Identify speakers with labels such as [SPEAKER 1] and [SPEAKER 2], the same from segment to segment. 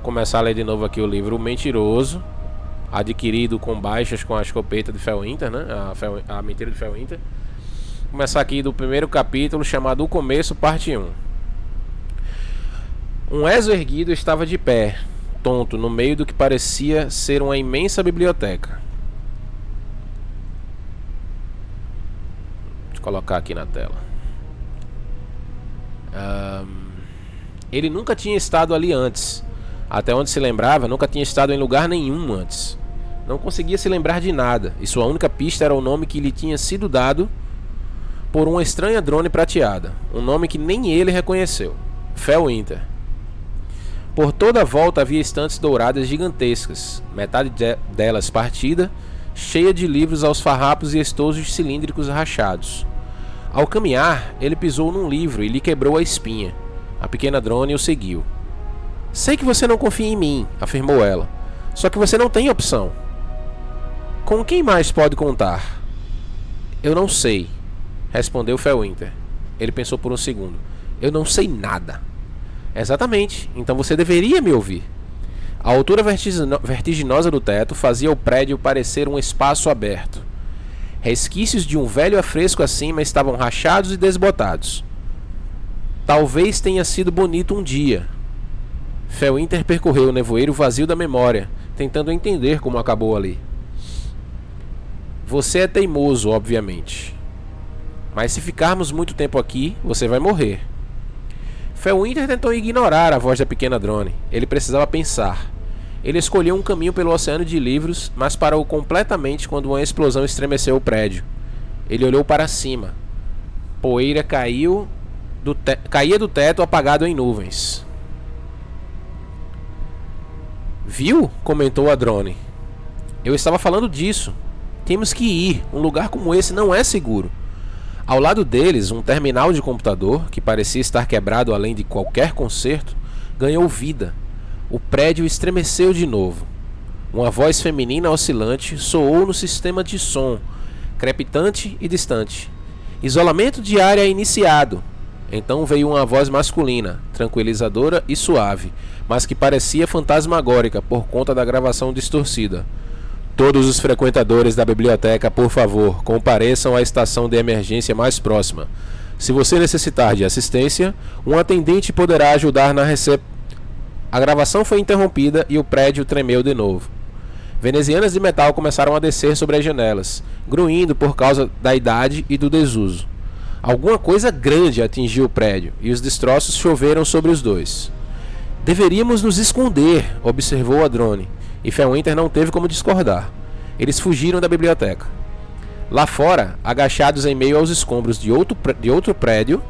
[SPEAKER 1] Vou começar a ler de novo aqui o livro O Mentiroso, adquirido com baixas com a escopeta de Felwinter, né? A, Fel, a mentira de Felwinter. Começar aqui do primeiro capítulo chamado O Começo, parte 1. Um Ezo erguido estava de pé, tonto, no meio do que parecia ser uma imensa biblioteca. Deixa eu colocar aqui na tela. Um, ele nunca tinha estado ali antes. Até onde se lembrava, nunca tinha estado em lugar nenhum antes. Não conseguia se lembrar de nada, e sua única pista era o nome que lhe tinha sido dado por uma estranha drone prateada, um nome que nem ele reconheceu: Felwinter. Por toda a volta havia estantes douradas gigantescas, metade de delas partida, cheia de livros aos farrapos e estojos cilíndricos rachados. Ao caminhar, ele pisou num livro e lhe quebrou a espinha. A pequena drone o seguiu. Sei que você não confia em mim, afirmou ela. Só que você não tem opção. Com quem mais pode contar? Eu não sei, respondeu Felwinter. Ele pensou por um segundo. Eu não sei nada. Exatamente, então você deveria me ouvir. A altura vertiginosa do teto fazia o prédio parecer um espaço aberto. Resquícios de um velho afresco acima estavam rachados e desbotados. Talvez tenha sido bonito um dia. Felwinter percorreu o nevoeiro vazio da memória, tentando entender como acabou ali. Você é teimoso, obviamente. Mas se ficarmos muito tempo aqui, você vai morrer. Felwinter tentou ignorar a voz da pequena drone. Ele precisava pensar. Ele escolheu um caminho pelo oceano de livros, mas parou completamente quando uma explosão estremeceu o prédio. Ele olhou para cima. Poeira caiu do caía do teto apagado em nuvens. Viu? comentou a drone. Eu estava falando disso. Temos que ir. Um lugar como esse não é seguro. Ao lado deles, um terminal de computador, que parecia estar quebrado além de qualquer conserto, ganhou vida. O prédio estremeceu de novo. Uma voz feminina oscilante soou no sistema de som, crepitante e distante. Isolamento de área iniciado. Então veio uma voz masculina, tranquilizadora e suave, mas que parecia fantasmagórica por conta da gravação distorcida. Todos os frequentadores da biblioteca, por favor, compareçam à estação de emergência mais próxima. Se você necessitar de assistência, um atendente poderá ajudar na recep... A gravação foi interrompida e o prédio tremeu de novo. Venezianas de metal começaram a descer sobre as janelas, gruindo por causa da idade e do desuso. Alguma coisa grande atingiu o prédio e os destroços choveram sobre os dois. Deveríamos nos esconder, observou a drone. E Felwinter não teve como discordar. Eles fugiram da biblioteca. Lá fora, agachados em meio aos escombros de outro, de outro prédio,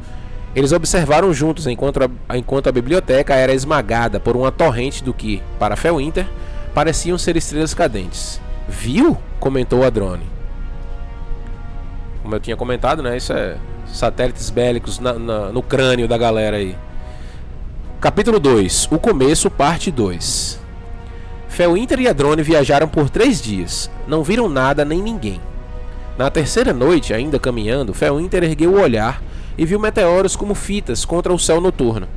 [SPEAKER 1] eles observaram juntos enquanto a, enquanto a biblioteca era esmagada por uma torrente do que, para Felwinter, pareciam ser estrelas cadentes. Viu? comentou a drone. Como eu tinha comentado, né? Isso é satélites bélicos na, na, no crânio da galera aí. Capítulo 2 O começo, parte 2 Felwinter e a drone viajaram por três dias. Não viram nada nem ninguém. Na terceira noite, ainda caminhando, Felwinter ergueu o olhar e viu meteoros como fitas contra o céu noturno.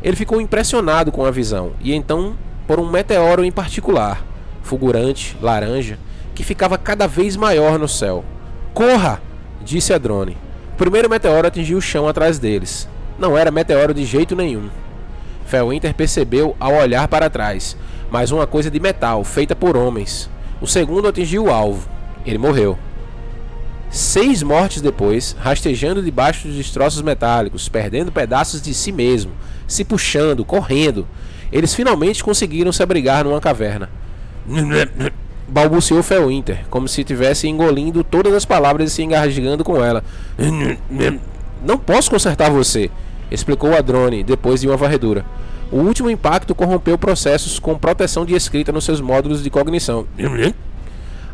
[SPEAKER 1] Ele ficou impressionado com a visão, e então por um meteoro em particular, fulgurante, laranja, que ficava cada vez maior no céu. Corra! disse a drone. O primeiro meteoro atingiu o chão atrás deles. Não era meteoro de jeito nenhum. Felwinter percebeu ao olhar para trás mas uma coisa de metal, feita por homens. O segundo atingiu o alvo. Ele morreu. Seis mortes depois, rastejando debaixo dos destroços metálicos, perdendo pedaços de si mesmo, se puxando, correndo, eles finalmente conseguiram se abrigar numa caverna. Balbuciou Felwinter, como se estivesse engolindo todas as palavras e se engasgando com ela. Não posso consertar você, explicou a drone depois de uma varredura. O último impacto corrompeu processos com proteção de escrita nos seus módulos de cognição.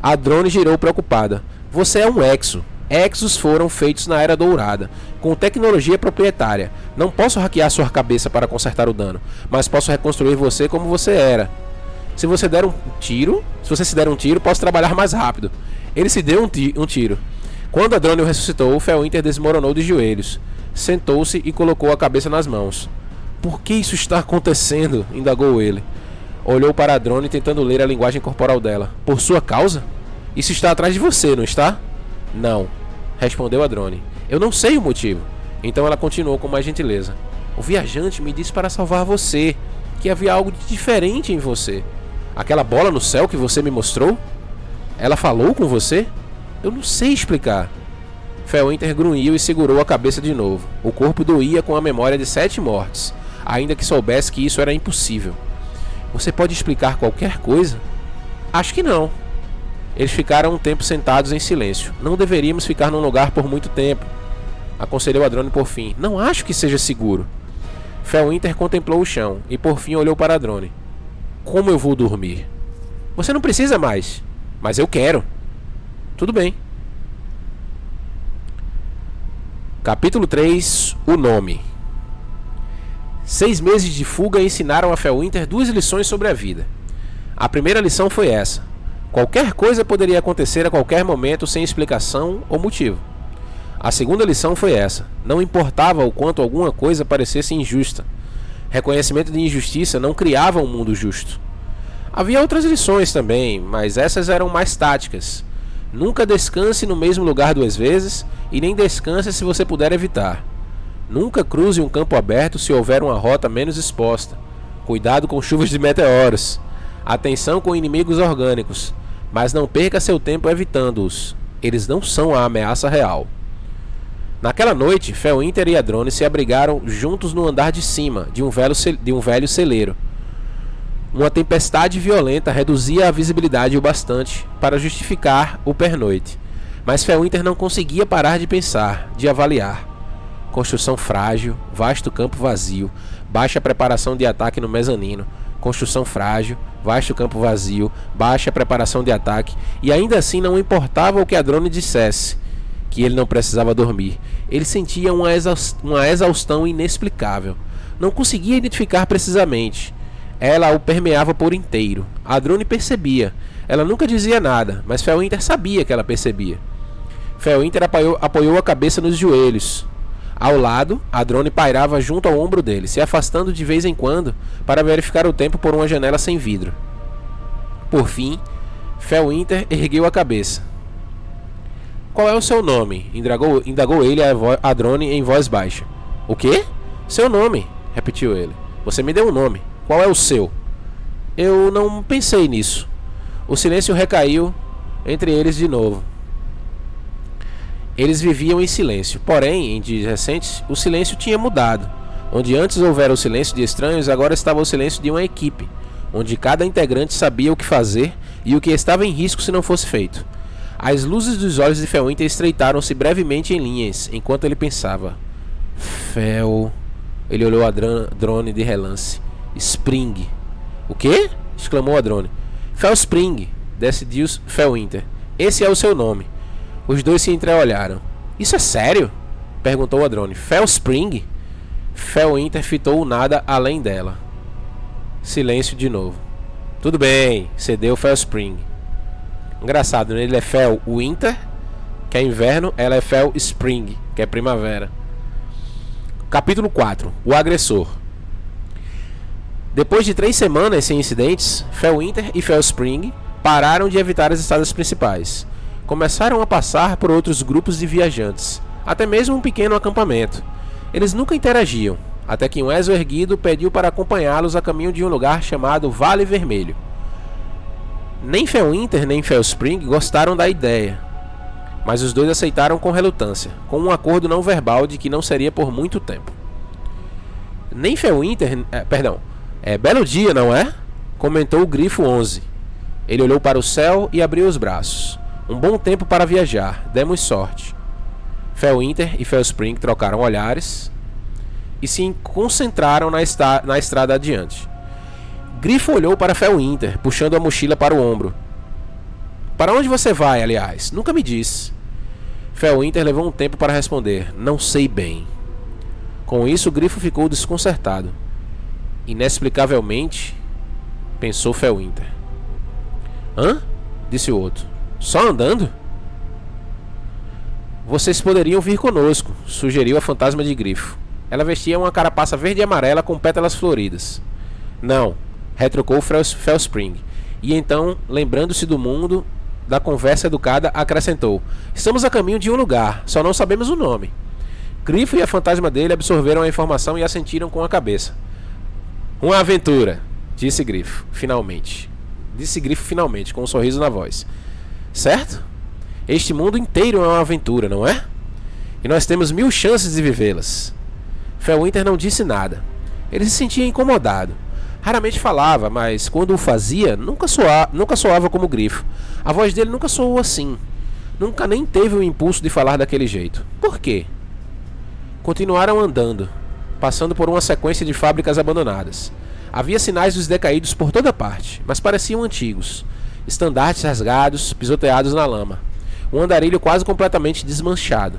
[SPEAKER 1] A drone girou preocupada. Você é um exo. Exos foram feitos na Era Dourada, com tecnologia proprietária. Não posso hackear sua cabeça para consertar o dano, mas posso reconstruir você como você era. Se você der um tiro, se você se der um tiro, posso trabalhar mais rápido. Ele se deu um, ti um tiro. Quando a drone o ressuscitou, o Felwinter desmoronou de joelhos. Sentou-se e colocou a cabeça nas mãos. Por que isso está acontecendo? indagou ele. Olhou para a drone tentando ler a linguagem corporal dela. Por sua causa? Isso está atrás de você, não está? Não, respondeu a drone. Eu não sei o motivo. Então ela continuou com mais gentileza. O viajante me disse para salvar você, que havia algo de diferente em você. Aquela bola no céu que você me mostrou? Ela falou com você? Eu não sei explicar. Felwinter grunhiu e segurou a cabeça de novo. O corpo doía com a memória de sete mortes, ainda que soubesse que isso era impossível. Você pode explicar qualquer coisa? Acho que não. Eles ficaram um tempo sentados em silêncio. Não deveríamos ficar num lugar por muito tempo. Aconselhou a drone por fim. Não acho que seja seguro. Felwinter contemplou o chão e por fim olhou para a drone. Como eu vou dormir? Você não precisa mais. Mas eu quero. Tudo bem. Capítulo 3 O Nome Seis meses de fuga ensinaram a Felwinter duas lições sobre a vida. A primeira lição foi essa: qualquer coisa poderia acontecer a qualquer momento sem explicação ou motivo. A segunda lição foi essa: não importava o quanto alguma coisa parecesse injusta. Reconhecimento de injustiça não criava um mundo justo. Havia outras lições também, mas essas eram mais táticas. Nunca descanse no mesmo lugar duas vezes e nem descanse se você puder evitar. Nunca cruze um campo aberto se houver uma rota menos exposta. Cuidado com chuvas de meteoros. Atenção com inimigos orgânicos, mas não perca seu tempo evitando-os. Eles não são a ameaça real. Naquela noite, Felwinter e Adrone se abrigaram juntos no andar de cima de um velho, de um velho celeiro. Uma tempestade violenta reduzia a visibilidade o bastante para justificar o pernoite, mas Felwinter não conseguia parar de pensar, de avaliar. Construção frágil, vasto campo vazio, baixa preparação de ataque no mezanino, construção frágil, vasto campo vazio, baixa preparação de ataque, e ainda assim não importava o que a drone dissesse, que ele não precisava dormir. Ele sentia uma, uma exaustão inexplicável. Não conseguia identificar precisamente. Ela o permeava por inteiro. A drone percebia. Ela nunca dizia nada, mas Felwinter sabia que ela percebia. Felwinter apoiou, apoiou a cabeça nos joelhos, ao lado, a drone pairava junto ao ombro dele, se afastando de vez em quando para verificar o tempo por uma janela sem vidro. Por fim, Felwinter ergueu a cabeça. Qual é o seu nome? Indagou, indagou ele a, a drone em voz baixa. O quê? Seu nome, repetiu ele. Você me deu um nome. Qual é o seu? Eu não pensei nisso. O silêncio recaiu entre eles de novo. Eles viviam em silêncio, porém, em dias recentes, o silêncio tinha mudado. Onde antes houvera o silêncio de estranhos, agora estava o silêncio de uma equipe, onde cada integrante sabia o que fazer e o que estava em risco se não fosse feito. As luzes dos olhos de Felwinter estreitaram-se brevemente em linhas, enquanto ele pensava. Fel. Ele olhou a drone de relance. Spring. O quê? exclamou a drone. Fel Spring, decidiu Felwinter. Esse é o seu nome. Os dois se entreolharam. Isso é sério? Perguntou a drone. Fel Spring? Fel Inter fitou nada além dela. Silêncio de novo. Tudo bem, cedeu Fel Spring. Engraçado, né? Ele é Fel Winter, que é inverno, ela é Fel Spring, que é primavera. Capítulo 4 O agressor. Depois de três semanas sem incidentes, Fel Winter e Fel Spring pararam de evitar as estradas principais começaram a passar por outros grupos de viajantes, até mesmo um pequeno acampamento. Eles nunca interagiam, até que um Ezo erguido pediu para acompanhá-los a caminho de um lugar chamado Vale Vermelho. Nem Felwinter nem Felspring gostaram da ideia, mas os dois aceitaram com relutância, com um acordo não verbal de que não seria por muito tempo. Nem Felwinter, é, perdão, é belo dia, não é? Comentou o Grifo 11. Ele olhou para o céu e abriu os braços. Um bom tempo para viajar, demos sorte. Felwinter e Felspring trocaram olhares e se concentraram na, na estrada adiante. Grifo olhou para Felwinter, puxando a mochila para o ombro. Para onde você vai, aliás? Nunca me disse. Felwinter levou um tempo para responder. Não sei bem. Com isso, Grifo ficou desconcertado. Inexplicavelmente, pensou Felwinter. Hã? Disse o outro. Só andando? Vocês poderiam vir conosco, sugeriu a fantasma de grifo. Ela vestia uma carapaça verde e amarela com pétalas floridas. Não, retrucou Felspring. E então, lembrando-se do mundo, da conversa educada, acrescentou: Estamos a caminho de um lugar, só não sabemos o nome. Grifo e a fantasma dele absorveram a informação e assentiram com a cabeça. Uma aventura, disse Grifo, finalmente. Disse Grifo finalmente, com um sorriso na voz. Certo? Este mundo inteiro é uma aventura, não é? E nós temos mil chances de vivê-las. Felwinter não disse nada. Ele se sentia incomodado. Raramente falava, mas quando o fazia, nunca, soa, nunca soava como grifo. A voz dele nunca soou assim. Nunca nem teve o impulso de falar daquele jeito. Por quê? Continuaram andando, passando por uma sequência de fábricas abandonadas. Havia sinais dos decaídos por toda parte, mas pareciam antigos. Estandartes rasgados, pisoteados na lama. Um andarilho quase completamente desmanchado.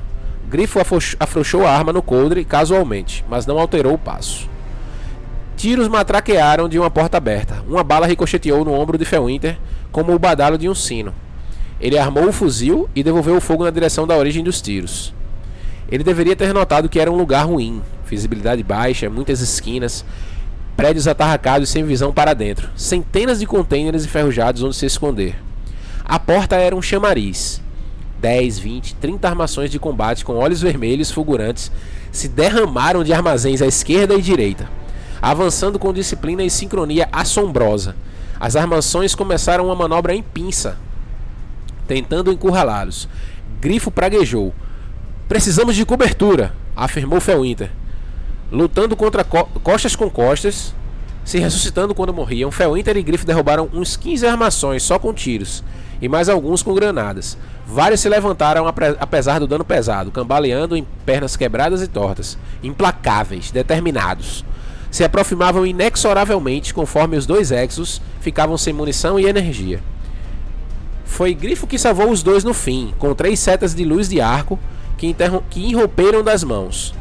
[SPEAKER 1] Grifo afrouxou a arma no coldre casualmente, mas não alterou o passo. Tiros matraquearam de uma porta aberta. Uma bala ricocheteou no ombro de Felwinter como o badalo de um sino. Ele armou o fuzil e devolveu o fogo na direção da origem dos tiros. Ele deveria ter notado que era um lugar ruim, visibilidade baixa, muitas esquinas, prédios atarracados sem visão para dentro, centenas de contêineres enferrujados onde se esconder. A porta era um chamariz. 10, 20, 30 armações de combate com olhos vermelhos fulgurantes se derramaram de armazéns à esquerda e direita avançando com disciplina e sincronia assombrosa. As armações começaram uma manobra em pinça, tentando encurralá-los. Grifo praguejou. Precisamos de cobertura, afirmou Felwinter. Lutando contra co costas com costas, se ressuscitando quando morriam, Felwinter e Grifo derrubaram uns 15 armações só com tiros, e mais alguns com granadas. Vários se levantaram apesar do dano pesado, cambaleando em pernas quebradas e tortas, implacáveis, determinados se aproximavam inexoravelmente conforme os dois Exos ficavam sem munição e energia. Foi Grifo que salvou os dois no fim, com três setas de luz de arco que, que irromperam das mãos.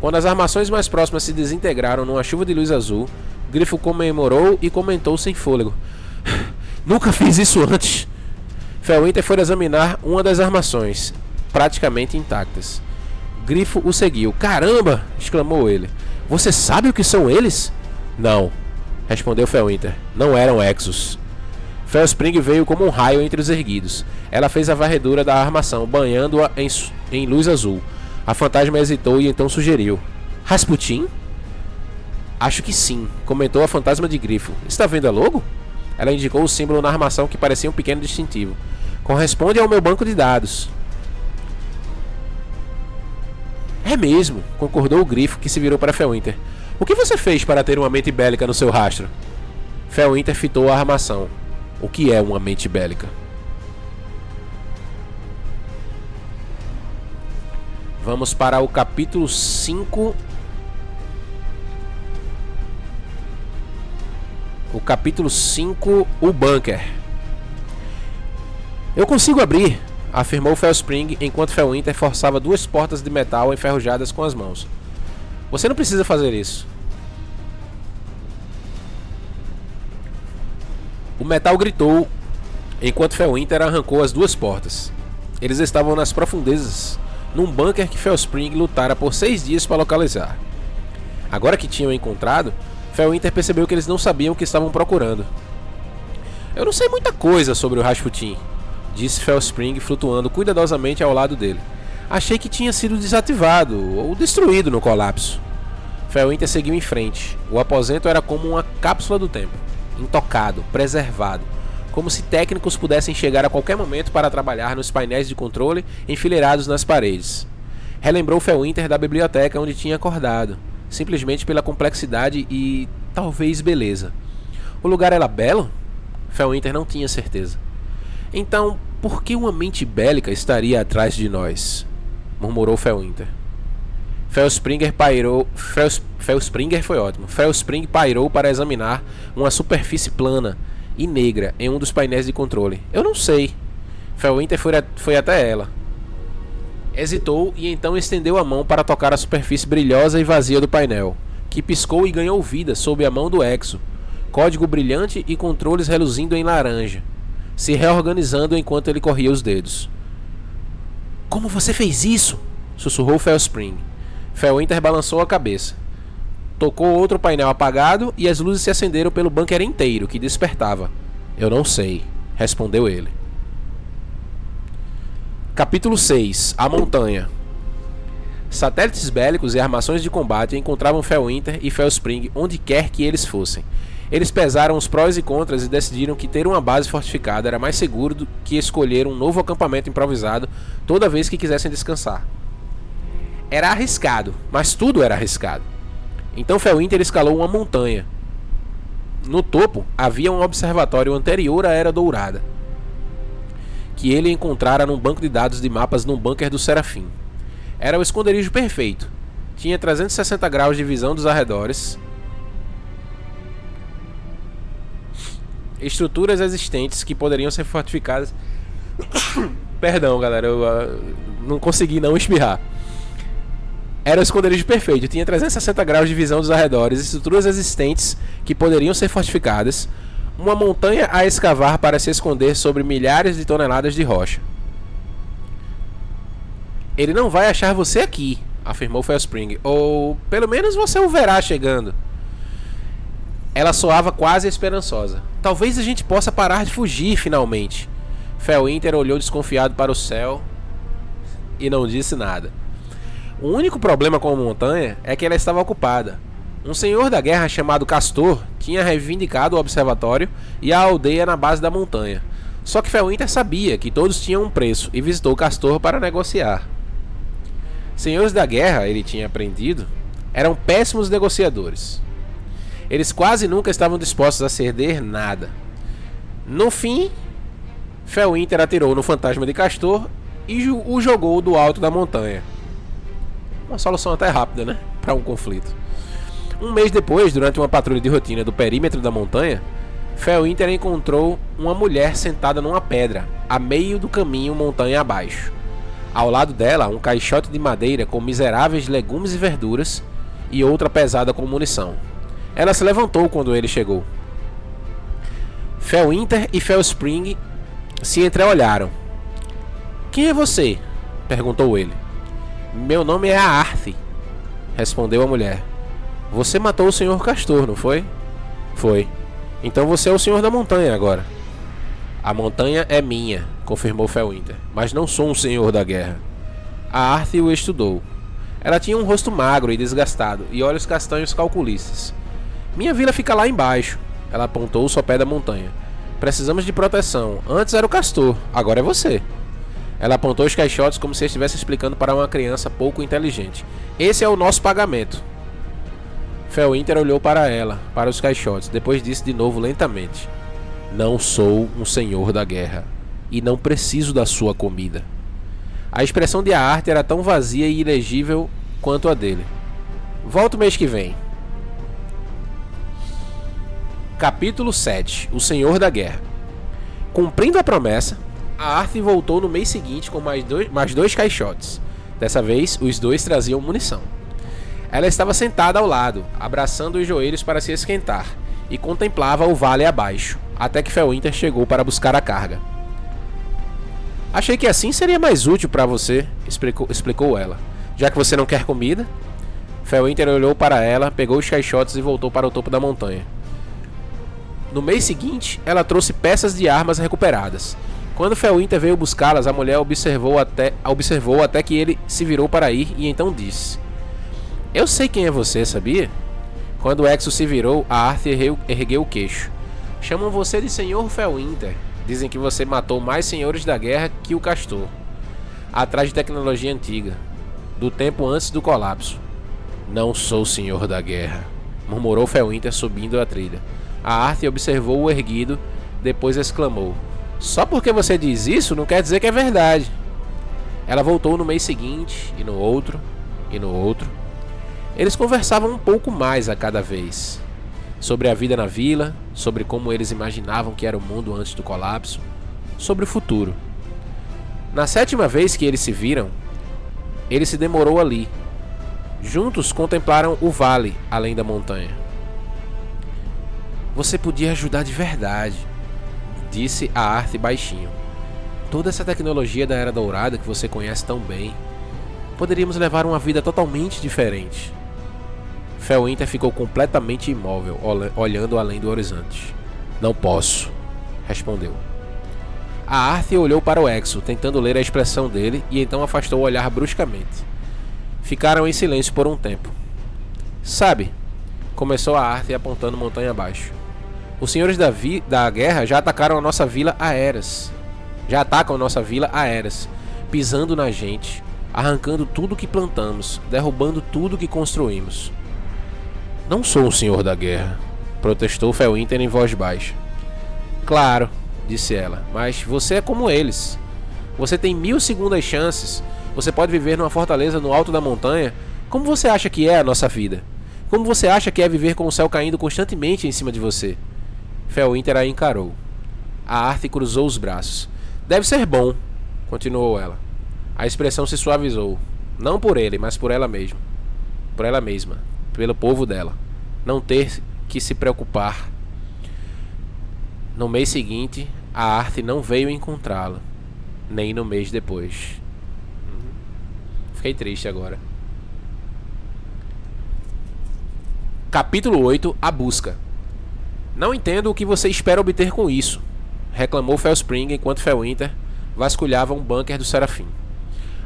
[SPEAKER 1] Quando as armações mais próximas se desintegraram numa chuva de luz azul, Grifo comemorou e comentou sem fôlego: Nunca fiz isso antes. Felwinter foi examinar uma das armações, praticamente intactas. Grifo o seguiu. Caramba! exclamou ele. Você sabe o que são eles? Não, respondeu Felwinter. Não eram Exos. Felspring veio como um raio entre os erguidos. Ela fez a varredura da armação, banhando-a em, em luz azul. A fantasma hesitou e então sugeriu: Rasputin? Acho que sim, comentou a fantasma de grifo. Está vendo a logo? Ela indicou o símbolo na armação que parecia um pequeno distintivo. Corresponde ao meu banco de dados. É mesmo, concordou o grifo que se virou para Felwinter. O que você fez para ter uma mente bélica no seu rastro? Felwinter fitou a armação. O que é uma mente bélica? Vamos para o capítulo 5. O capítulo 5, o bunker. Eu consigo abrir, afirmou Felspring enquanto Felwinter forçava duas portas de metal enferrujadas com as mãos. Você não precisa fazer isso. O metal gritou enquanto Felwinter arrancou as duas portas. Eles estavam nas profundezas, num bunker que Felspring lutara por seis dias para localizar. Agora que tinham encontrado, Felwinter percebeu que eles não sabiam o que estavam procurando. Eu não sei muita coisa sobre o Rasputin, disse Felspring flutuando cuidadosamente ao lado dele. Achei que tinha sido desativado ou destruído no colapso. Felwinter seguiu em frente. O aposento era como uma cápsula do tempo, intocado, preservado, como se técnicos pudessem chegar a qualquer momento para trabalhar nos painéis de controle enfileirados nas paredes. Relembrou Felwinter da biblioteca onde tinha acordado, simplesmente pela complexidade e talvez beleza. O lugar era belo? Felwinter não tinha certeza. Então, por que uma mente bélica estaria atrás de nós? murmurou Felwinter. Felspringer pairou. Fels, Felspringer foi ótimo. Felspring pairou para examinar uma superfície plana e negra em um dos painéis de controle. Eu não sei. Felwinter foi, foi até ela. Hesitou e então estendeu a mão para tocar a superfície brilhosa e vazia do painel, que piscou e ganhou vida sob a mão do Exo. Código brilhante e controles reluzindo em laranja se reorganizando enquanto ele corria os dedos. Como você fez isso? sussurrou Felspring. Felwinter balançou a cabeça. Tocou outro painel apagado e as luzes se acenderam pelo bunker inteiro, que despertava. Eu não sei, respondeu ele. Capítulo 6 A Montanha Satélites bélicos e armações de combate encontravam Felwinter e Felspring onde quer que eles fossem. Eles pesaram os prós e contras e decidiram que ter uma base fortificada era mais seguro do que escolher um novo acampamento improvisado toda vez que quisessem descansar. Era arriscado, mas tudo era arriscado. Então Felwinter escalou uma montanha. No topo havia um observatório anterior à Era Dourada, que ele encontrara num banco de dados de mapas num bunker do Serafim. Era o esconderijo perfeito. Tinha 360 graus de visão dos arredores. Estruturas existentes que poderiam ser fortificadas. Perdão, galera, eu uh, não consegui não espirrar. Era o esconderijo perfeito, tinha 360 graus de visão dos arredores, estruturas existentes que poderiam ser fortificadas, uma montanha a escavar para se esconder sobre milhares de toneladas de rocha. Ele não vai achar você aqui, afirmou Felspring, ou pelo menos você o verá chegando. Ela soava quase esperançosa. Talvez a gente possa parar de fugir finalmente. Felwinter olhou desconfiado para o céu e não disse nada. O único problema com a montanha é que ela estava ocupada. Um senhor da guerra chamado Castor tinha reivindicado o observatório e a aldeia na base da montanha. Só que Felwinter sabia que todos tinham um preço e visitou Castor para negociar. Senhores da guerra, ele tinha aprendido, eram péssimos negociadores. Eles quase nunca estavam dispostos a ceder nada. No fim, Felwinter atirou no fantasma de Castor e o jogou do alto da montanha. Uma solução até rápida, né? Para um conflito. Um mês depois, durante uma patrulha de rotina do perímetro da montanha, Felwinter encontrou uma mulher sentada numa pedra, a meio do caminho montanha abaixo. Ao lado dela, um caixote de madeira com miseráveis legumes e verduras e outra pesada com munição. Ela se levantou quando ele chegou. Felwinter e Felspring se entreolharam. Quem é você? perguntou ele. Meu nome é Aarth, respondeu a mulher. Você matou o senhor Castor, não foi? Foi. Então você é o senhor da montanha agora. A montanha é minha, confirmou Felwinter, mas não sou um senhor da guerra. A Arth o estudou. Ela tinha um rosto magro e desgastado e olhos castanhos calculistas. Minha vila fica lá embaixo. Ela apontou o sopé da montanha. Precisamos de proteção. Antes era o Castor, agora é você. Ela apontou os caixotes como se estivesse explicando para uma criança pouco inteligente. Esse é o nosso pagamento. Felwinter olhou para ela, para os caixotes, depois disse de novo lentamente: Não sou um senhor da guerra e não preciso da sua comida. A expressão de arte era tão vazia e ilegível quanto a dele. Volto mês que vem. Capítulo 7 O Senhor da Guerra Cumprindo a promessa, a Arthur voltou no mês seguinte com mais dois, mais dois caixotes. Dessa vez, os dois traziam munição. Ela estava sentada ao lado, abraçando os joelhos para se esquentar, e contemplava o vale abaixo, até que Felwinter chegou para buscar a carga. Achei que assim seria mais útil para você, explicou, explicou ela. Já que você não quer comida? Felwinter olhou para ela, pegou os caixotes e voltou para o topo da montanha. No mês seguinte, ela trouxe peças de armas recuperadas, quando Felwinter veio buscá-las, a mulher observou até, observou até que ele se virou para ir e então disse: Eu sei quem é você, sabia? Quando Exo se virou, a Arthur ergueu o queixo. Chamam você de Senhor Felwinter. Dizem que você matou mais senhores da guerra que o Castor. Atrás de tecnologia antiga, do tempo antes do colapso. Não sou senhor da guerra, murmurou Felwinter subindo a trilha. A Arthur observou o erguido, depois exclamou: só porque você diz isso não quer dizer que é verdade. Ela voltou no mês seguinte, e no outro, e no outro. Eles conversavam um pouco mais a cada vez. Sobre a vida na vila, sobre como eles imaginavam que era o mundo antes do colapso, sobre o futuro. Na sétima vez que eles se viram, ele se demorou ali. Juntos contemplaram o vale além da montanha. Você podia ajudar de verdade disse a arte baixinho. Toda essa tecnologia da Era Dourada que você conhece tão bem, poderíamos levar uma vida totalmente diferente. Felwinter ficou completamente imóvel, olhando além do horizonte. Não posso, respondeu. A Arthur olhou para o Exo, tentando ler a expressão dele, e então afastou o olhar bruscamente. Ficaram em silêncio por um tempo. Sabe, começou a Arthur apontando montanha abaixo. Os senhores da, da guerra já atacaram a nossa vila a eras. Já atacam a nossa vila a eras, pisando na gente, arrancando tudo que plantamos, derrubando tudo que construímos. Não sou um senhor da guerra, protestou Felwinter em voz baixa. Claro, disse ela, mas você é como eles. Você tem mil segundas chances. Você pode viver numa fortaleza no alto da montanha. Como você acha que é a nossa vida? Como você acha que é viver com o céu caindo constantemente em cima de você? Felwinter a encarou. A arte cruzou os braços. Deve ser bom, continuou ela. A expressão se suavizou. Não por ele, mas por ela mesma. Por ela mesma. Pelo povo dela. Não ter que se preocupar. No mês seguinte, a arte não veio encontrá-lo, nem no mês depois. Fiquei triste agora. Capítulo 8 A Busca Não entendo o que você espera obter com isso, reclamou Felspring enquanto Felwinter vasculhava um bunker do Serafim.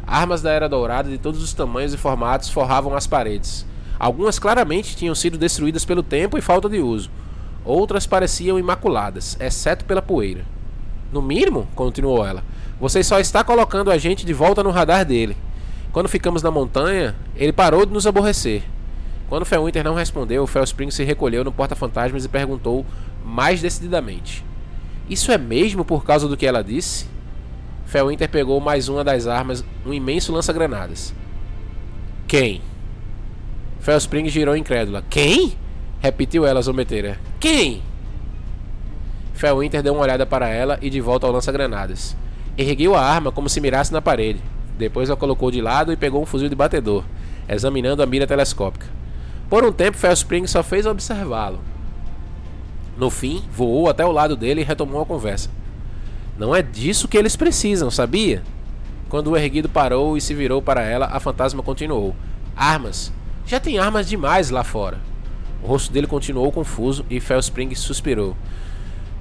[SPEAKER 1] Armas da Era Dourada de todos os tamanhos e formatos forravam as paredes. Algumas claramente tinham sido destruídas pelo tempo e falta de uso. Outras pareciam imaculadas, exceto pela poeira. No mínimo, continuou ela, você só está colocando a gente de volta no radar dele. Quando ficamos na montanha, ele parou de nos aborrecer. Quando Felwinter não respondeu, Felspring se recolheu no porta-fantasmas e perguntou mais decididamente: Isso é mesmo por causa do que ela disse? Felwinter pegou mais uma das armas, um imenso lança-granadas. Quem? Felspring girou incrédula. Quem? Repetiu ela zombeteira. Quem? Felwinter deu uma olhada para ela e de volta ao lança-granadas. Ergueu a arma como se mirasse na parede. Depois a colocou de lado e pegou um fuzil de batedor, examinando a mira telescópica. Por um tempo, Felspring só fez observá-lo. No fim, voou até o lado dele e retomou a conversa. Não é disso que eles precisam, sabia? Quando o erguido parou e se virou para ela, a fantasma continuou: Armas. Já tem armas demais lá fora. O rosto dele continuou confuso e Felspring suspirou.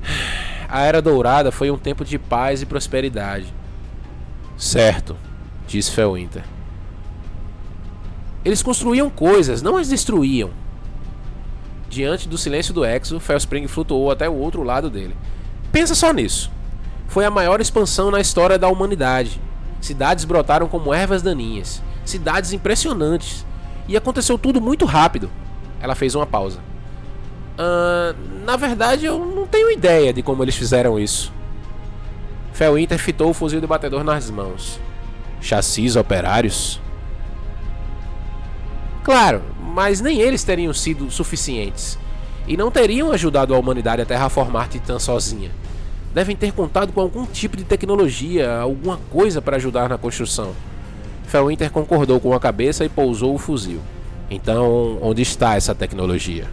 [SPEAKER 1] A Era Dourada foi um tempo de paz e prosperidade. Certo, disse Felwinter. Eles construíam coisas, não as destruíam. Diante do silêncio do Exo, Felspring flutuou até o outro lado dele. Pensa só nisso. Foi a maior expansão na história da humanidade. Cidades brotaram como ervas daninhas. Cidades impressionantes. E aconteceu tudo muito rápido. Ela fez uma pausa. Uh, na verdade, eu não tenho ideia de como eles fizeram isso. Felwinter fitou o fuzil de batedor nas mãos. Chassis operários? Claro, mas nem eles teriam sido suficientes. E não teriam ajudado a humanidade a terraformar Titã sozinha. Devem ter contado com algum tipo de tecnologia, alguma coisa para ajudar na construção. Felwinter concordou com a cabeça e pousou o fuzil. Então, onde está essa tecnologia?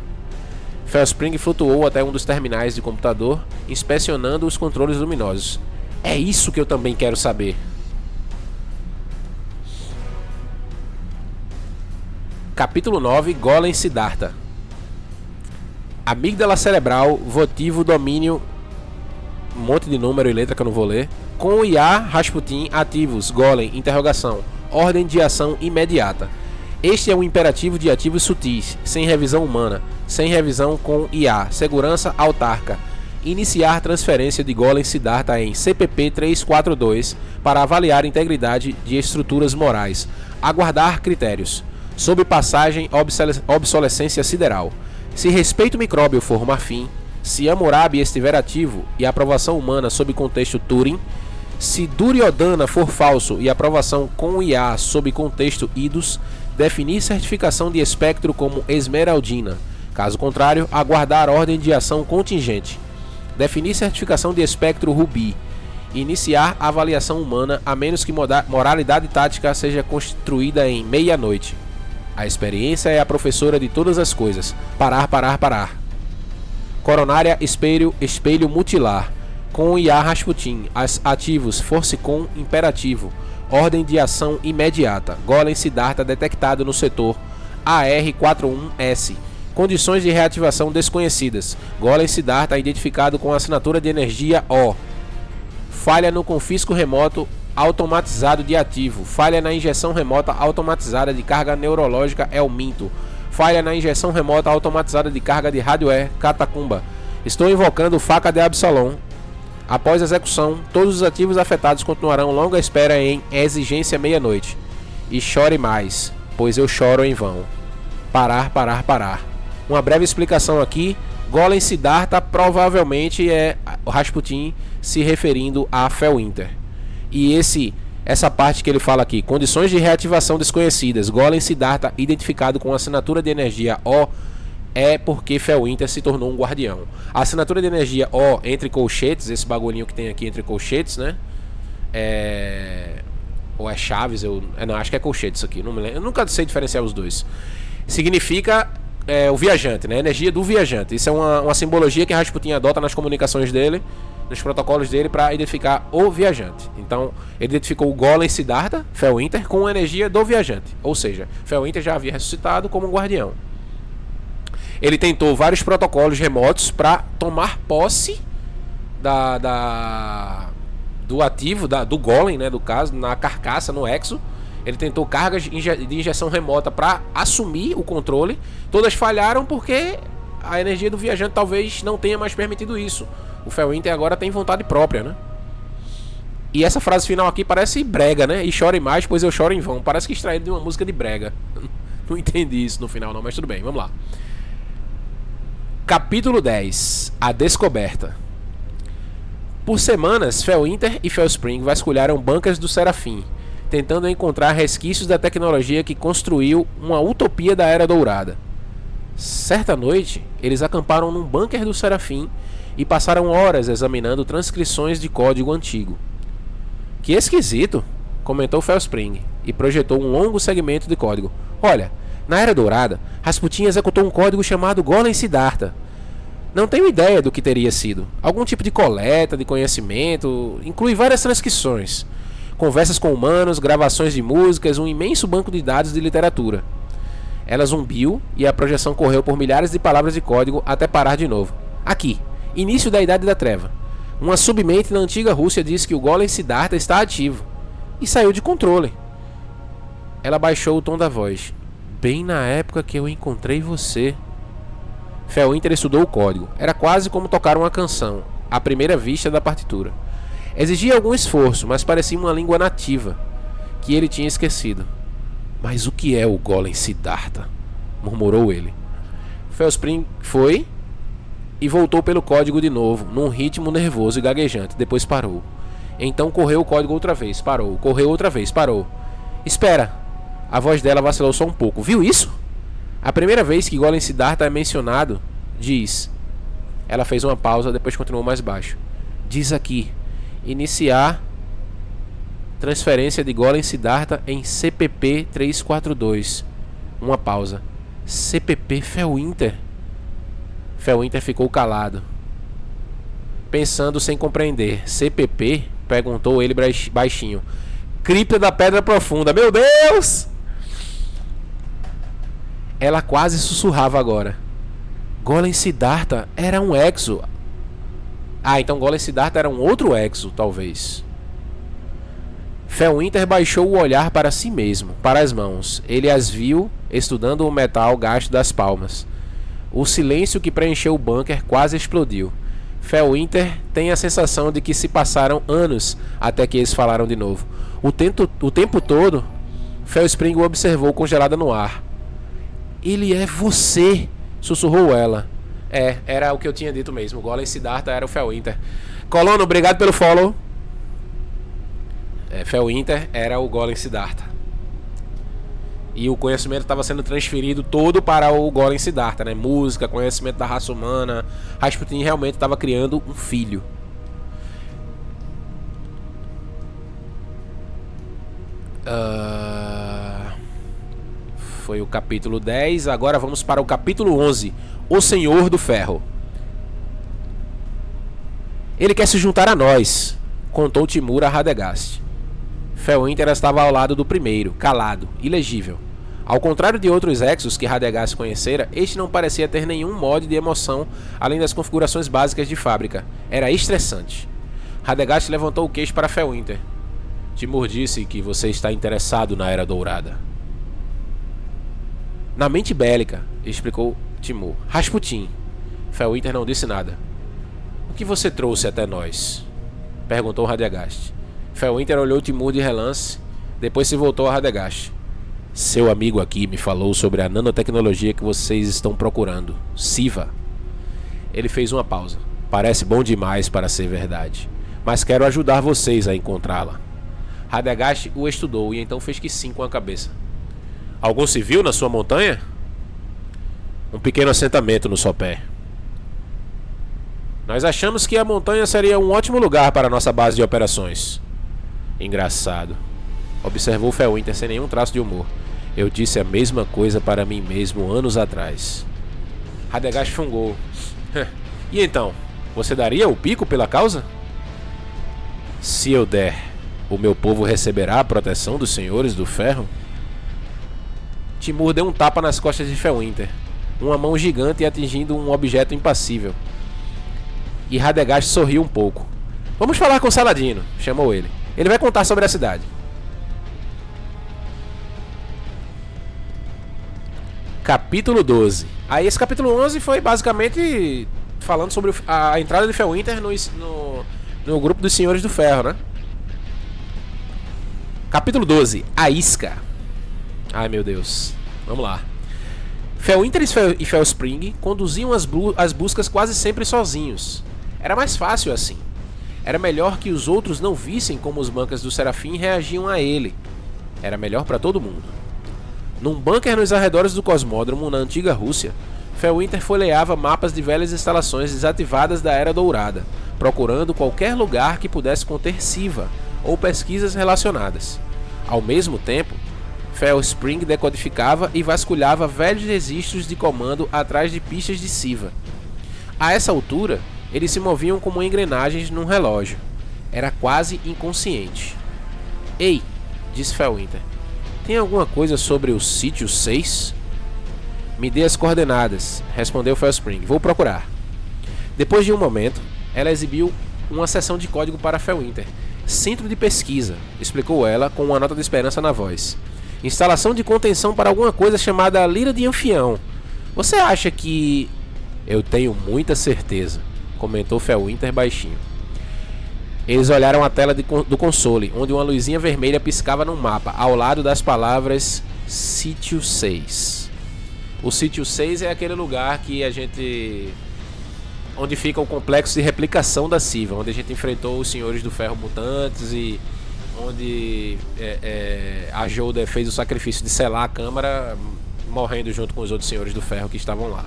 [SPEAKER 1] Felspring flutuou até um dos terminais de computador, inspecionando os controles luminosos. É isso que eu também quero saber. Capítulo 9 Golem Siddhartha Amígdala cerebral, votivo, domínio, um monte de número e letra que eu não vou ler. Com IA, Rasputin, ativos, Golem, interrogação, ordem de ação imediata. Este é um imperativo de ativos sutis, sem revisão humana, sem revisão com IA, segurança autarca. Iniciar transferência de Golem Siddhartha em CPP 342 para avaliar integridade de estruturas morais. Aguardar critérios. Sob passagem obsolescência sideral. Se respeito micróbio for marfim, se Hammurabi estiver ativo e aprovação humana sob contexto Turing, se Duryodhana for falso e aprovação com IA sob contexto Idus, definir certificação de espectro como esmeraldina. Caso contrário, aguardar ordem de ação contingente. Definir certificação de espectro rubi. Iniciar avaliação humana a menos que moralidade tática seja construída em meia-noite. A experiência é a professora de todas as coisas. Parar, parar, parar. Coronária, espelho, espelho mutilar. Com IA Rasputin. Ativos, force com imperativo. Ordem de ação imediata. Golem Siddhartha detectado no setor AR41S. Condições de reativação desconhecidas. Golem Siddhartha identificado com assinatura de energia O. Falha no confisco remoto automatizado de ativo. Falha na injeção remota automatizada de carga neurológica Elminto. Falha na injeção remota automatizada de carga de hardware Catacumba. Estou invocando faca de Absalom. Após execução, todos os ativos afetados continuarão longa espera em exigência meia-noite. E chore mais, pois eu choro em vão. Parar, parar, parar. Uma breve explicação aqui. Golem Siddhartha provavelmente é o Rasputin se referindo a Felwinter. E esse essa parte que ele fala aqui, condições de reativação desconhecidas, Golem Siddhartha identificado com assinatura de energia O é porque Felwinter se tornou um guardião. A assinatura de energia O entre colchetes, esse bagulhinho que tem aqui entre colchetes, né? É ou é chaves, eu, é, não, acho que é colchetes aqui, não me lembro. Eu nunca sei diferenciar os dois. Significa é, o viajante, né? Energia do viajante. Isso é uma, uma simbologia que Rasputin adota nas comunicações dele, nos protocolos dele, para identificar o viajante. Então, ele identificou o Golem Siddhartha, Felwinter, com a energia do viajante. Ou seja, Felwinter já havia ressuscitado como um guardião. Ele tentou vários protocolos remotos para tomar posse da, da, do ativo, da, do Golem, né? Do caso, na carcaça, no Exo ele tentou cargas de injeção remota para assumir o controle. Todas falharam porque a energia do viajante talvez não tenha mais permitido isso. O Felwinter agora tem vontade própria, né? E essa frase final aqui parece brega, né? E chore mais, pois eu choro em vão. Parece que extraído de uma música de brega. Não entendi isso no final, não, mas tudo bem, vamos lá. Capítulo 10 A Descoberta. Por semanas, Felwinter e Felspring vasculharam bancas do Serafim, tentando encontrar resquícios da tecnologia que construiu uma utopia da Era Dourada. Certa noite, eles acamparam num bunker do Serafim e passaram horas examinando transcrições de código antigo. Que esquisito, comentou Felspring e projetou um longo segmento de código. Olha, na Era Dourada, Rasputin executou um código chamado Golem Siddhartha. Não tenho ideia do que teria sido. Algum tipo de coleta de conhecimento, inclui várias transcrições conversas com humanos, gravações de músicas, um imenso banco de dados de literatura. Ela zumbiu e a projeção correu por milhares de palavras de código até parar de novo. Aqui, início da Idade da Treva. Uma submente na antiga Rússia disse que o Golem Siddhartha está ativo e saiu de controle. Ela baixou o tom da voz. Bem na época que eu encontrei você. Felwinter estudou o código. Era quase como tocar uma canção, à primeira vista da partitura. Exigia algum esforço, mas parecia uma língua nativa, que ele tinha esquecido. Mas o que é o Golem Siddhartha? murmurou ele. Felspring foi e voltou pelo código de novo, num ritmo nervoso e gaguejante. Depois parou. Então correu o código outra vez, parou. Correu outra vez, parou. Espera! A voz dela vacilou só um pouco. Viu isso? A primeira vez que Golem Siddhartha é mencionado, diz. Ela fez uma pausa, depois continuou mais baixo. Diz aqui, Iniciar transferência de Golem Siddhartha em CPP 342. Uma pausa. CPP Felwinter. Felwinter ficou calado. Pensando sem compreender. CPP? Perguntou ele baixinho. Cripta da Pedra Profunda. Meu Deus! Ela quase sussurrava agora. Golem Siddhartha era um exo ah, então Golem Siddhartha era um outro exo, talvez. Felwinter baixou o olhar para si mesmo, para as mãos. Ele as viu estudando o metal gasto das palmas. O silêncio que preencheu o bunker quase explodiu. Felwinter tem a sensação de que se passaram anos até que eles falaram de novo. O tempo, o tempo todo, Felspring o observou congelada no ar. Ele é você, sussurrou ela. É, era o que eu tinha dito mesmo. Golem Siddhartha era o Felwinter. Colono, obrigado pelo follow. É, Felwinter era o Golem Siddhartha. E o conhecimento estava sendo transferido todo para o Golem Siddhartha, né? Música, conhecimento da raça humana. Rasputin realmente estava criando um filho. Uh... Foi o capítulo 10. Agora vamos para o capítulo 11 o Senhor do Ferro. Ele quer se juntar a nós, contou Timur a Radegast. Felwinter estava ao lado do primeiro, calado, ilegível. Ao contrário de outros Exos que Radegast conhecera, este não parecia ter nenhum mod de emoção além das configurações básicas de fábrica. Era estressante. Radegast levantou o queixo para Felwinter. Timur disse que você está interessado na Era Dourada. Na mente bélica, explicou Timur. Rasputin. Felwinter não disse nada. O que você trouxe até nós? Perguntou Radegast. Felwinter olhou Timur de relance, depois se voltou a Radegast. Seu amigo aqui me falou sobre a nanotecnologia que vocês estão procurando. Siva. Ele fez uma pausa. Parece bom demais para ser verdade. Mas quero ajudar vocês a encontrá-la. Radagast o estudou e então fez que sim com a cabeça. Algum civil na sua montanha? Um pequeno assentamento no sopé. Nós achamos que a montanha seria um ótimo lugar para nossa base de operações. Engraçado. Observou Felwinter sem nenhum traço de humor. Eu disse a mesma coisa para mim mesmo anos atrás. Radegast fungou. e então, você daria o pico pela causa? Se eu der, o meu povo receberá a proteção dos senhores do ferro? Timur deu um tapa nas costas de Felwinter, uma mão gigante atingindo um objeto impassível. E Radegast sorriu um pouco. Vamos falar com Saladino, chamou ele. Ele vai contar sobre a cidade. Capítulo 12. Aí esse capítulo 11 foi basicamente falando sobre a entrada de Felwinter no, no, no grupo dos Senhores do Ferro, né? Capítulo 12. A Isca. Ai meu Deus. Vamos lá. Felwinter e Felspring conduziam as, as buscas quase sempre sozinhos. Era mais fácil assim. Era melhor que os outros não vissem como os bancas do Serafim reagiam a ele. Era melhor para todo mundo. Num bunker nos arredores do cosmódromo, na antiga Rússia, Felwinter folheava mapas de velhas instalações desativadas da Era Dourada, procurando qualquer lugar que pudesse conter Siva ou pesquisas relacionadas. Ao mesmo tempo, Felspring decodificava e vasculhava velhos registros de comando atrás de pistas de Siva. A essa altura, eles se moviam como engrenagens num relógio. Era quase inconsciente. Ei, disse Felwinter. Tem alguma coisa sobre o sítio 6? Me dê as coordenadas, respondeu Felspring. Vou procurar. Depois de um momento, ela exibiu uma seção de código para Felwinter. Centro de pesquisa, explicou ela com uma nota de esperança na voz. Instalação de contenção para alguma coisa chamada Lira de Anfião. Você acha que. Eu tenho muita certeza, comentou Felwinter baixinho. Eles olharam a tela de, do console, onde uma luzinha vermelha piscava no mapa, ao lado das palavras Sítio 6. O Sítio 6 é aquele lugar que a gente. onde fica o complexo de replicação da Siva, onde a gente enfrentou os senhores do ferro mutantes e onde é, é, a Joda fez o sacrifício de selar a câmara, morrendo junto com os outros senhores do ferro que estavam lá.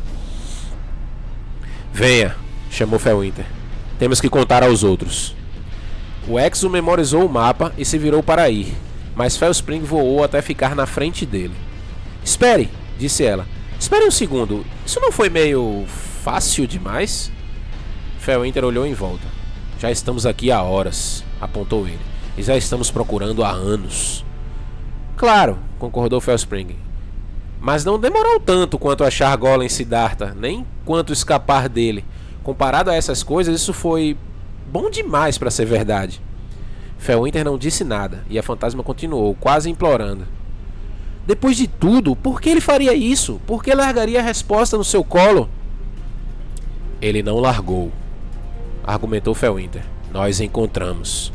[SPEAKER 1] Venha, chamou Felwinter. Temos que contar aos outros. O Exo memorizou o mapa e se virou para ir, mas Felspring voou até ficar na frente dele. Espere, disse ela. Espere um segundo, isso não foi meio fácil demais? Felwinter olhou em volta. Já estamos aqui há horas, apontou ele. E já estamos procurando há anos. Claro, concordou Felspring. Mas não demorou tanto quanto achar Golem Siddhartha, nem quanto escapar dele. Comparado a essas coisas, isso foi bom demais para ser verdade. Felwinter não disse nada e a fantasma continuou, quase implorando. Depois de tudo, por que ele faria isso? Por que largaria a resposta no seu colo? Ele não largou, argumentou Felwinter. Nós encontramos.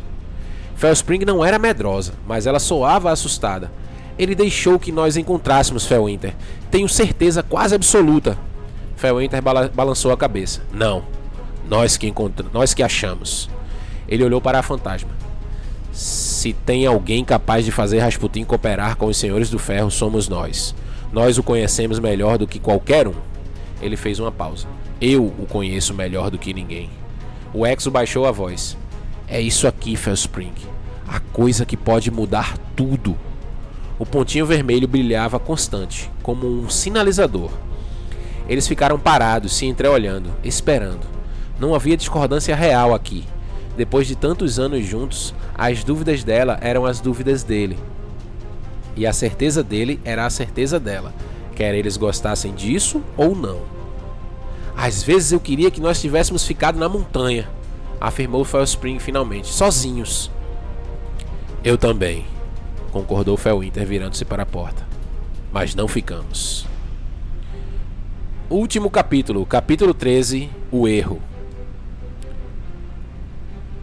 [SPEAKER 1] Felspring não era medrosa, mas ela soava assustada. Ele deixou que nós encontrássemos Felwinter. Tenho certeza quase absoluta. Felwinter balançou a cabeça. Não, nós que encontramos, nós que achamos. Ele olhou para a fantasma. Se tem alguém capaz de fazer Rasputin cooperar com os senhores do ferro, somos nós. Nós o conhecemos melhor do que qualquer um. Ele fez uma pausa. Eu o conheço melhor do que ninguém. O Exo baixou a voz. É isso aqui, Felspring. A coisa que pode mudar tudo. O pontinho vermelho brilhava constante, como um sinalizador. Eles ficaram parados, se entreolhando, esperando. Não havia discordância real aqui. Depois de tantos anos juntos, as dúvidas dela eram as dúvidas dele. E a certeza dele era a certeza dela, quer eles gostassem disso ou não. Às vezes eu queria que nós tivéssemos ficado na montanha, afirmou Felspring finalmente, sozinhos. Eu também, concordou Felwinter virando-se para a porta. Mas não ficamos. Último capítulo, capítulo 13, o erro.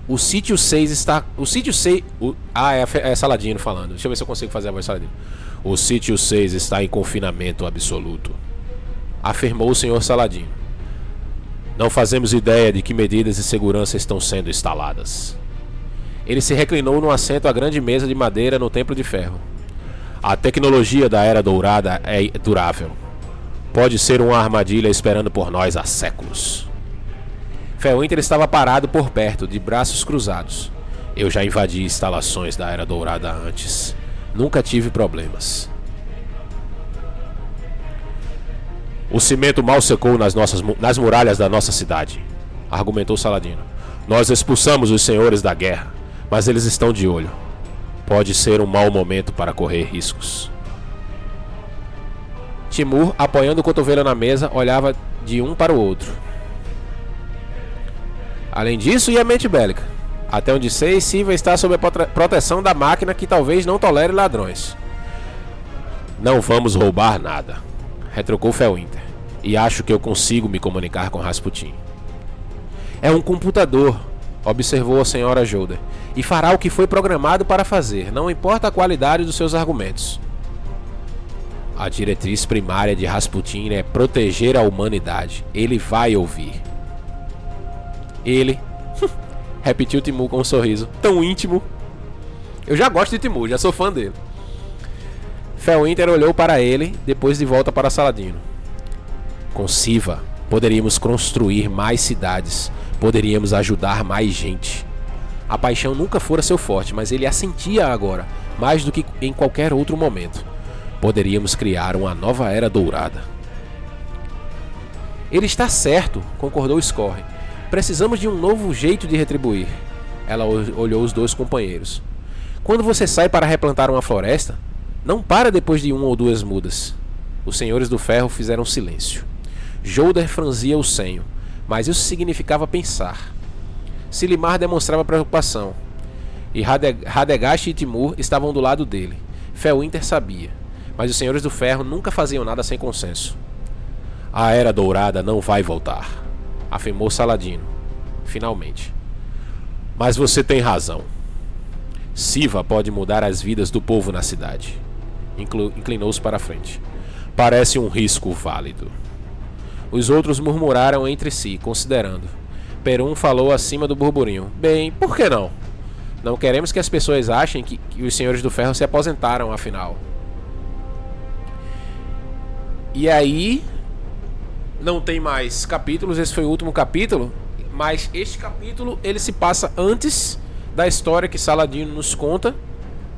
[SPEAKER 1] O sítio 6 está. O sítio 6. O... Ah, é, é Saladino falando. Deixa eu ver se eu consigo fazer a voz Saladino. O sítio 6 está em confinamento absoluto. Afirmou o senhor Saladino. Não fazemos ideia de que medidas de segurança estão sendo instaladas. Ele se reclinou num assento à grande mesa de madeira no Templo de Ferro. A tecnologia da Era Dourada é durável. Pode ser uma armadilha esperando por nós há séculos. Felwinter estava parado por perto, de braços cruzados. Eu já invadi instalações da Era Dourada antes. Nunca tive problemas. O cimento mal secou nas, nossas, nas muralhas da nossa cidade, argumentou Saladino. Nós expulsamos os senhores da guerra, mas eles estão de olho. Pode ser um mau momento para correr riscos. Timur, apoiando o cotovelo na mesa, olhava de um para o outro. Além disso, e a mente bélica. Até onde sei, Siva está sob a proteção da máquina que talvez não tolere ladrões. Não vamos roubar nada, retrucou Felwinter. E acho que eu consigo me comunicar com Rasputin. É um computador, observou a senhora Joder, e fará o que foi programado para fazer, não importa a qualidade dos seus argumentos. A diretriz primária de Rasputin é proteger a humanidade. Ele vai ouvir. Ele. Repetiu Timur com um sorriso tão íntimo. Eu já gosto de Timur, já sou fã dele. Felwinter olhou para ele, depois de volta para Saladino. Com Siva, poderíamos construir mais cidades, poderíamos ajudar mais gente. A paixão nunca fora seu forte, mas ele a sentia agora, mais do que em qualquer outro momento. Poderíamos criar uma nova era dourada. Ele está certo, concordou Scorre. Precisamos de um novo jeito de retribuir. Ela olhou os dois companheiros. Quando você sai para replantar uma floresta, não para depois de uma ou duas mudas. Os senhores do ferro fizeram silêncio. Jolder franzia o senho, mas isso significava pensar. Silimar demonstrava preocupação. E Radegast e Timur estavam do lado dele. Felwinter sabia, mas os senhores do ferro nunca faziam nada sem consenso. A Era Dourada não vai voltar afirmou Saladino, finalmente. Mas você tem razão. Siva pode mudar as vidas do povo na cidade. Inclinou-se para a frente. Parece um risco válido. Os outros murmuraram entre si, considerando. Perum falou acima do burburinho. Bem, por que não? Não queremos que as pessoas achem que, que os senhores do ferro se aposentaram, afinal. E aí, não tem mais capítulos, esse foi o último capítulo, mas este capítulo ele se passa antes da história que Saladino nos conta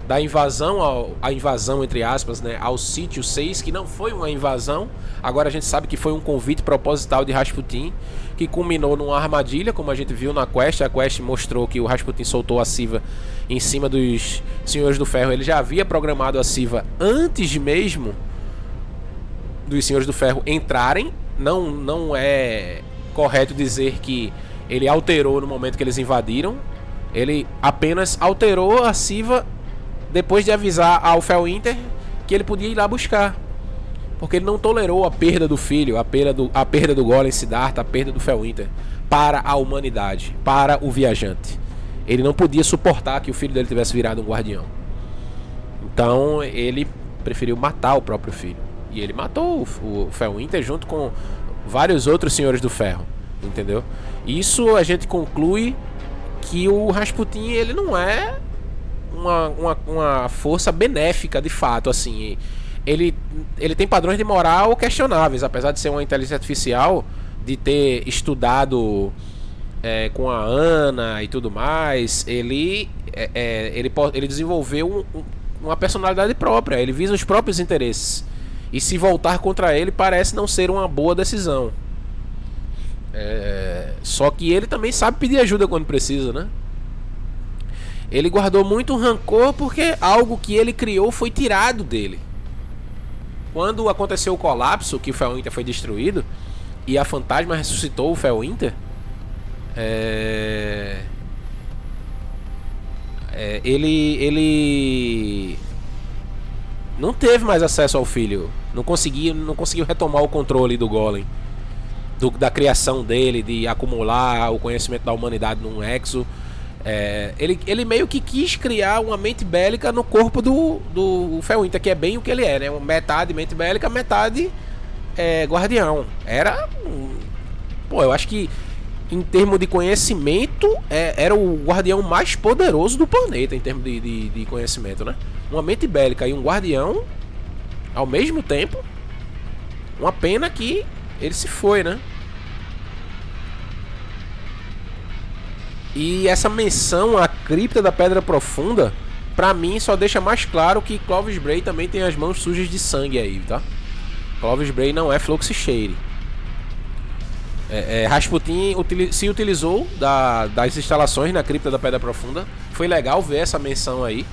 [SPEAKER 1] da invasão ao, a invasão entre aspas, né, ao sítio 6, que não foi uma invasão. Agora a gente sabe que foi um convite proposital de Rasputin, que culminou numa armadilha, como a gente viu na quest. A quest mostrou que o Rasputin soltou a Siva em cima dos Senhores do Ferro. Ele já havia programado a Siva antes mesmo dos Senhores do Ferro entrarem não, não é correto dizer que ele alterou no momento que eles invadiram. Ele apenas alterou a Siva depois de avisar ao Felwinter que ele podia ir lá buscar. Porque ele não tolerou a perda do filho, a perda do, a perda do Golem Siddhartha, a perda do Felwinter para a humanidade, para o viajante. Ele não podia suportar que o filho dele tivesse virado um guardião. Então ele preferiu matar o próprio filho. E ele matou o, o Felwinter junto com vários outros senhores do ferro, entendeu? Isso a gente conclui que o Rasputin ele não é uma, uma, uma força benéfica de fato, assim. Ele, ele tem padrões de moral questionáveis, apesar de ser uma inteligência artificial, de ter estudado é, com a Ana e tudo mais, ele, é, é ele, ele desenvolveu um, um, uma personalidade própria, ele visa os próprios interesses. E se voltar contra ele parece não ser uma boa decisão. É... Só que ele também sabe pedir ajuda quando precisa, né? ele guardou muito rancor porque algo que ele criou foi tirado dele. Quando aconteceu o colapso, que o Felwinter foi destruído e a fantasma ressuscitou o Felwinter, é... É, ele ele não teve mais acesso ao filho, não conseguia, não conseguiu retomar o controle do Golem, do, da criação dele, de acumular o conhecimento da humanidade num exo. É, ele, ele meio que quis criar uma mente bélica no corpo do, do Felwinter, que é bem o que ele é, né? Metade mente bélica, metade é, guardião. Era. Pô, eu acho que em termos de conhecimento, é, era o guardião mais poderoso do planeta, em termos de, de, de, conhecimento, né? Uma mente bélica e um guardião ao mesmo tempo. Uma pena que ele se foi, né? E essa menção à cripta da Pedra Profunda, pra mim só deixa mais claro que Clovis Bray também tem as mãos sujas de sangue aí, tá? Clovis Bray não é Fluxy É, é, Rasputin utili se utilizou da, das instalações na cripta da Pedra Profunda. Foi legal ver essa menção aí.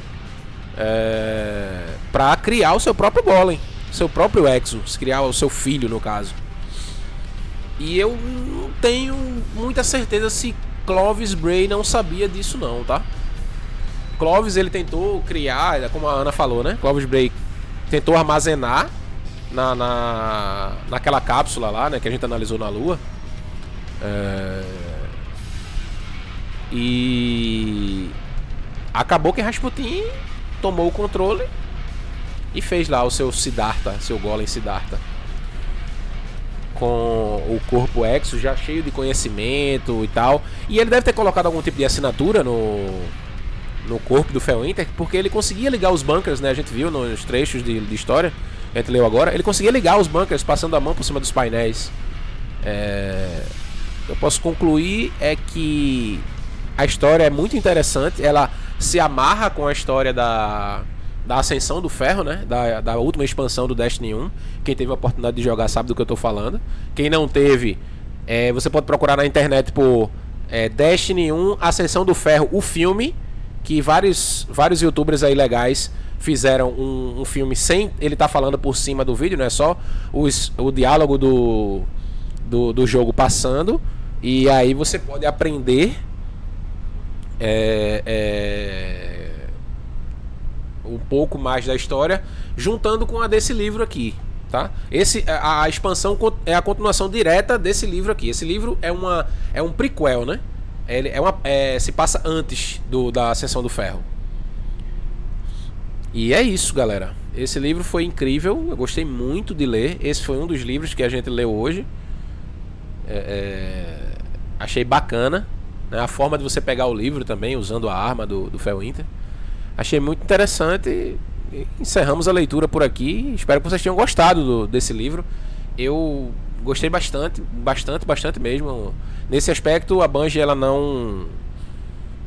[SPEAKER 1] É, pra criar o seu próprio golem. Seu próprio Exos. Criar o seu filho, no caso. E eu não tenho muita certeza se Clovis Bray não sabia disso não, tá? Clovis ele tentou criar, como a Ana falou, né? Clovis Bray tentou armazenar na, na naquela cápsula lá, né? Que a gente analisou na Lua. É... E acabou que Rasputin tomou o controle e fez lá o seu Siddhartha, seu Golem Siddhartha com o corpo Exo já cheio de conhecimento e tal. E ele deve ter colocado algum tipo de assinatura no, no corpo do Felwinter, porque ele conseguia ligar os bunkers, né? A gente viu nos trechos de, de história, a gente leu agora. Ele conseguia ligar os bunkers passando a mão por cima dos painéis. É... Eu posso concluir é que a história é muito interessante. Ela se amarra com a história da da ascensão do ferro, né? Da, da última expansão do Destiny 1. Quem teve a oportunidade de jogar sabe do que eu estou falando. Quem não teve, é, você pode procurar na internet por é, Destiny 1 Ascensão do Ferro, o filme. Que vários, vários youtubers aí legais fizeram um, um filme sem ele tá falando por cima do vídeo, não é só os, o diálogo do, do, do jogo passando. E aí você pode aprender. É, é, um pouco mais da história, juntando com a desse livro aqui. Tá? Esse, a, a expansão é a continuação direta desse livro aqui. Esse livro é, uma, é um prequel, né? Ele é uma, é, se passa antes do, da Ascensão do Ferro. E é isso, galera. Esse livro foi incrível. Eu gostei muito de ler. Esse foi um dos livros que a gente leu hoje. É, é, achei bacana. Né? A forma de você pegar o livro também, usando a arma do, do Felwinter. Achei muito interessante. Encerramos a leitura por aqui. Espero que vocês tenham gostado do, desse livro. Eu gostei bastante, bastante, bastante mesmo. Nesse aspecto, a Bungie ela não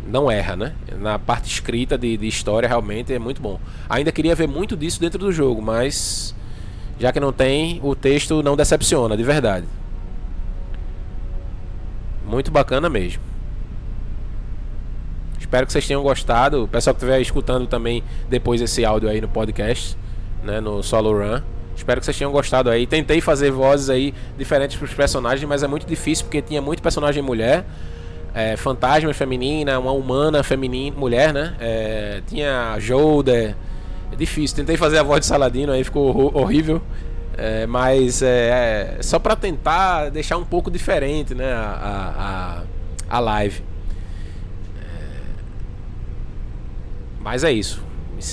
[SPEAKER 1] não erra, né? Na parte escrita de, de história realmente é muito bom. Ainda queria ver muito disso dentro do jogo, mas já que não tem, o texto não decepciona, de verdade. Muito bacana mesmo. Espero que vocês tenham gostado. O pessoal que estiver escutando também depois esse áudio aí no podcast, né, no Solo Run. Espero que vocês tenham gostado aí. Tentei fazer vozes aí diferentes para os personagens, mas é muito difícil porque tinha muito personagem mulher. É, fantasma feminina, uma humana feminina, mulher, né? É, tinha Jolder. É difícil. Tentei fazer a voz de Saladino, aí ficou horrível. É, mas é, é só para tentar deixar um pouco diferente, né? A, a, a live. Mas é isso.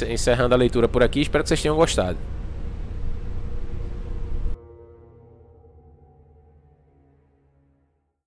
[SPEAKER 1] Encerrando a leitura por aqui, espero que vocês tenham gostado.